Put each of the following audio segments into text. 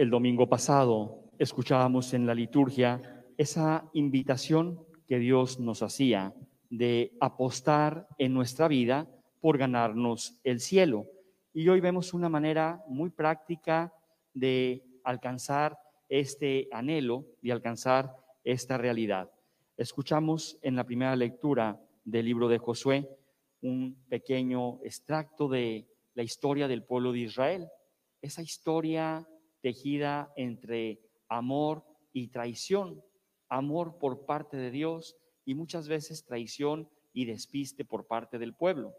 El domingo pasado escuchábamos en la liturgia esa invitación que Dios nos hacía de apostar en nuestra vida por ganarnos el cielo. Y hoy vemos una manera muy práctica de alcanzar este anhelo, de alcanzar esta realidad. Escuchamos en la primera lectura del libro de Josué un pequeño extracto de la historia del pueblo de Israel, esa historia tejida entre amor y traición, amor por parte de Dios y muchas veces traición y despiste por parte del pueblo.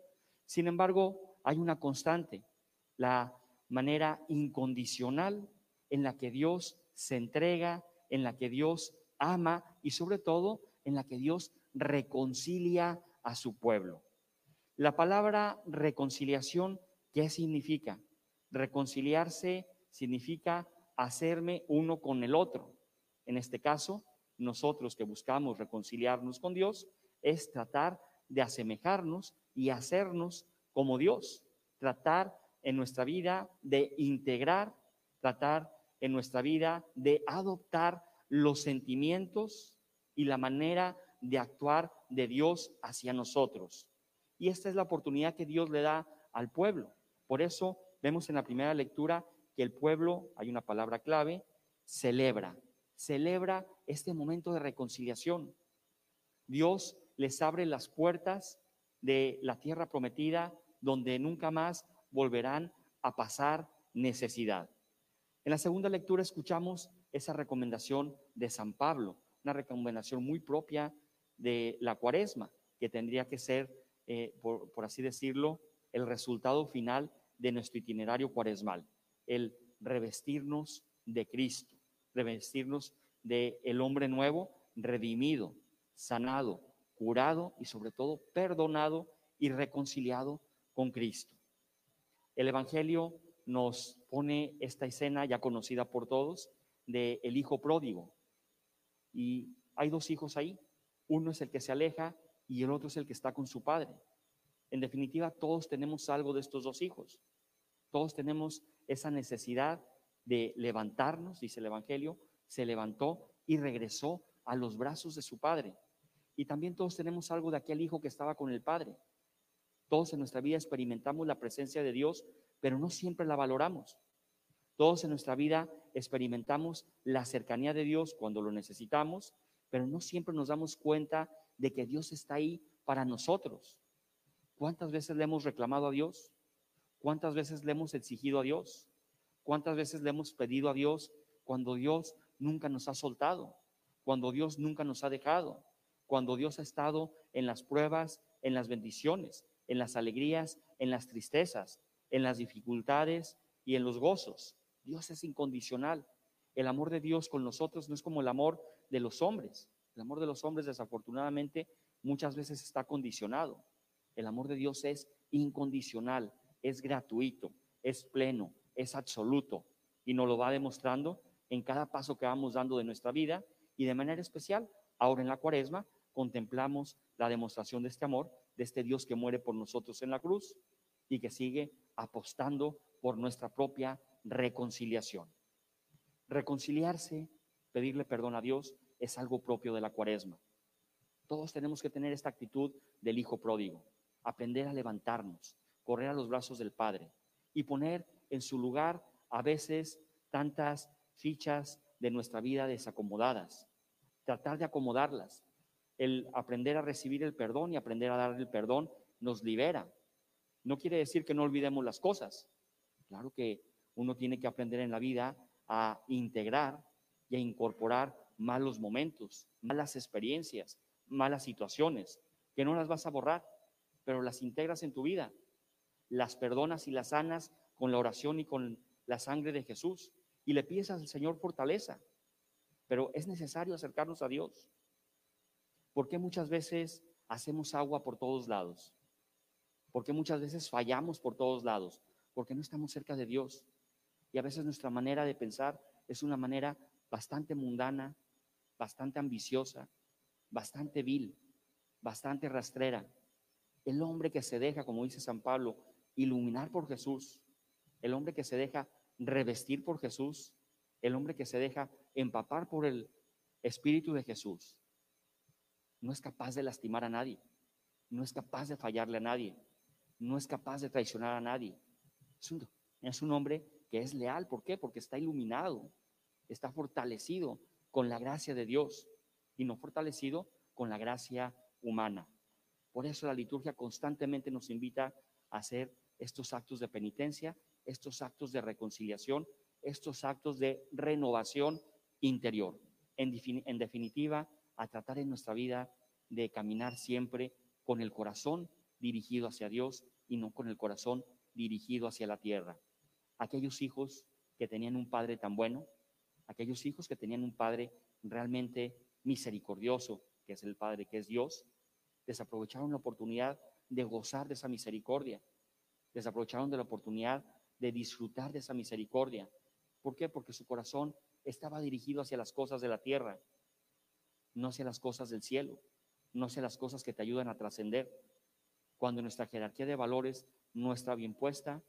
Sin embargo, hay una constante, la manera incondicional en la que Dios se entrega, en la que Dios ama y sobre todo en la que Dios reconcilia a su pueblo. La palabra reconciliación, ¿qué significa? Reconciliarse significa hacerme uno con el otro. En este caso, nosotros que buscamos reconciliarnos con Dios, es tratar de asemejarnos y hacernos como Dios, tratar en nuestra vida de integrar, tratar en nuestra vida de adoptar los sentimientos y la manera de actuar de Dios hacia nosotros. Y esta es la oportunidad que Dios le da al pueblo. Por eso vemos en la primera lectura que el pueblo, hay una palabra clave, celebra, celebra este momento de reconciliación. Dios les abre las puertas de la tierra prometida donde nunca más volverán a pasar necesidad. En la segunda lectura escuchamos esa recomendación de San Pablo, una recomendación muy propia de la cuaresma, que tendría que ser, eh, por, por así decirlo, el resultado final de nuestro itinerario cuaresmal, el revestirnos de Cristo, revestirnos de el hombre nuevo, redimido, sanado, curado y sobre todo perdonado y reconciliado con Cristo. El Evangelio nos pone esta escena ya conocida por todos de el hijo pródigo. Y hay dos hijos ahí. Uno es el que se aleja y el otro es el que está con su padre. En definitiva, todos tenemos algo de estos dos hijos. Todos tenemos esa necesidad de levantarnos, dice el Evangelio, se levantó y regresó a los brazos de su padre. Y también todos tenemos algo de aquel hijo que estaba con el Padre. Todos en nuestra vida experimentamos la presencia de Dios, pero no siempre la valoramos. Todos en nuestra vida experimentamos la cercanía de Dios cuando lo necesitamos, pero no siempre nos damos cuenta de que Dios está ahí para nosotros. ¿Cuántas veces le hemos reclamado a Dios? ¿Cuántas veces le hemos exigido a Dios? ¿Cuántas veces le hemos pedido a Dios cuando Dios nunca nos ha soltado? Cuando Dios nunca nos ha dejado? cuando Dios ha estado en las pruebas, en las bendiciones, en las alegrías, en las tristezas, en las dificultades y en los gozos. Dios es incondicional. El amor de Dios con nosotros no es como el amor de los hombres. El amor de los hombres desafortunadamente muchas veces está condicionado. El amor de Dios es incondicional, es gratuito, es pleno, es absoluto y nos lo va demostrando en cada paso que vamos dando de nuestra vida y de manera especial ahora en la cuaresma contemplamos la demostración de este amor, de este Dios que muere por nosotros en la cruz y que sigue apostando por nuestra propia reconciliación. Reconciliarse, pedirle perdón a Dios, es algo propio de la cuaresma. Todos tenemos que tener esta actitud del hijo pródigo, aprender a levantarnos, correr a los brazos del Padre y poner en su lugar a veces tantas fichas de nuestra vida desacomodadas, tratar de acomodarlas, el aprender a recibir el perdón y aprender a dar el perdón nos libera. No quiere decir que no olvidemos las cosas. Claro que uno tiene que aprender en la vida a integrar y a incorporar malos momentos, malas experiencias, malas situaciones, que no las vas a borrar, pero las integras en tu vida. Las perdonas y las sanas con la oración y con la sangre de Jesús. Y le pides al Señor fortaleza. Pero es necesario acercarnos a Dios. ¿Por qué muchas veces hacemos agua por todos lados? ¿Por qué muchas veces fallamos por todos lados? Porque no estamos cerca de Dios. Y a veces nuestra manera de pensar es una manera bastante mundana, bastante ambiciosa, bastante vil, bastante rastrera. El hombre que se deja, como dice San Pablo, iluminar por Jesús, el hombre que se deja revestir por Jesús, el hombre que se deja empapar por el Espíritu de Jesús, no es capaz de lastimar a nadie, no es capaz de fallarle a nadie, no es capaz de traicionar a nadie. Es un, hombre que es leal. ¿Por qué? Porque está iluminado, está fortalecido con la gracia de Dios y no fortalecido con la gracia humana. Por eso la liturgia constantemente nos invita a hacer estos actos de penitencia, estos actos de reconciliación, estos actos de renovación interior. En, definitiva, a tratar en nuestra vida de caminar siempre con el corazón dirigido hacia Dios y no con el corazón dirigido hacia la tierra. Aquellos hijos que tenían un padre tan bueno, aquellos hijos que tenían un padre realmente misericordioso, que es el Padre, que es Dios, desaprovecharon la oportunidad de gozar de esa misericordia, desaprovecharon de la oportunidad de disfrutar de esa misericordia. ¿Por qué? Porque su corazón estaba dirigido hacia las cosas de la tierra, no hacia las cosas del cielo, no hacia las cosas que te ayudan a trascender. Cuando nuestra jerarquía de valores no está bien puesta,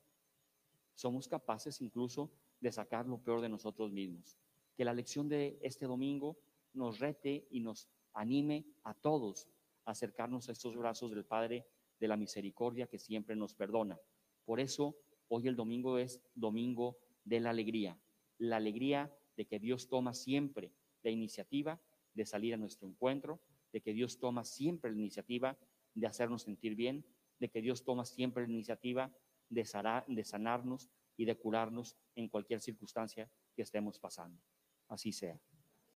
somos capaces incluso de sacar lo peor de nosotros mismos. Que la lección de este domingo nos rete y nos anime a todos a acercarnos a estos brazos del Padre de la misericordia que siempre nos perdona. Por eso hoy el domingo es domingo de la alegría, la alegría de que Dios toma siempre la iniciativa de salir a nuestro encuentro, de que Dios toma siempre la iniciativa de hacernos sentir bien, de que Dios toma siempre la iniciativa de, de sanarnos y de curarnos en cualquier circunstancia que estemos pasando. Así sea.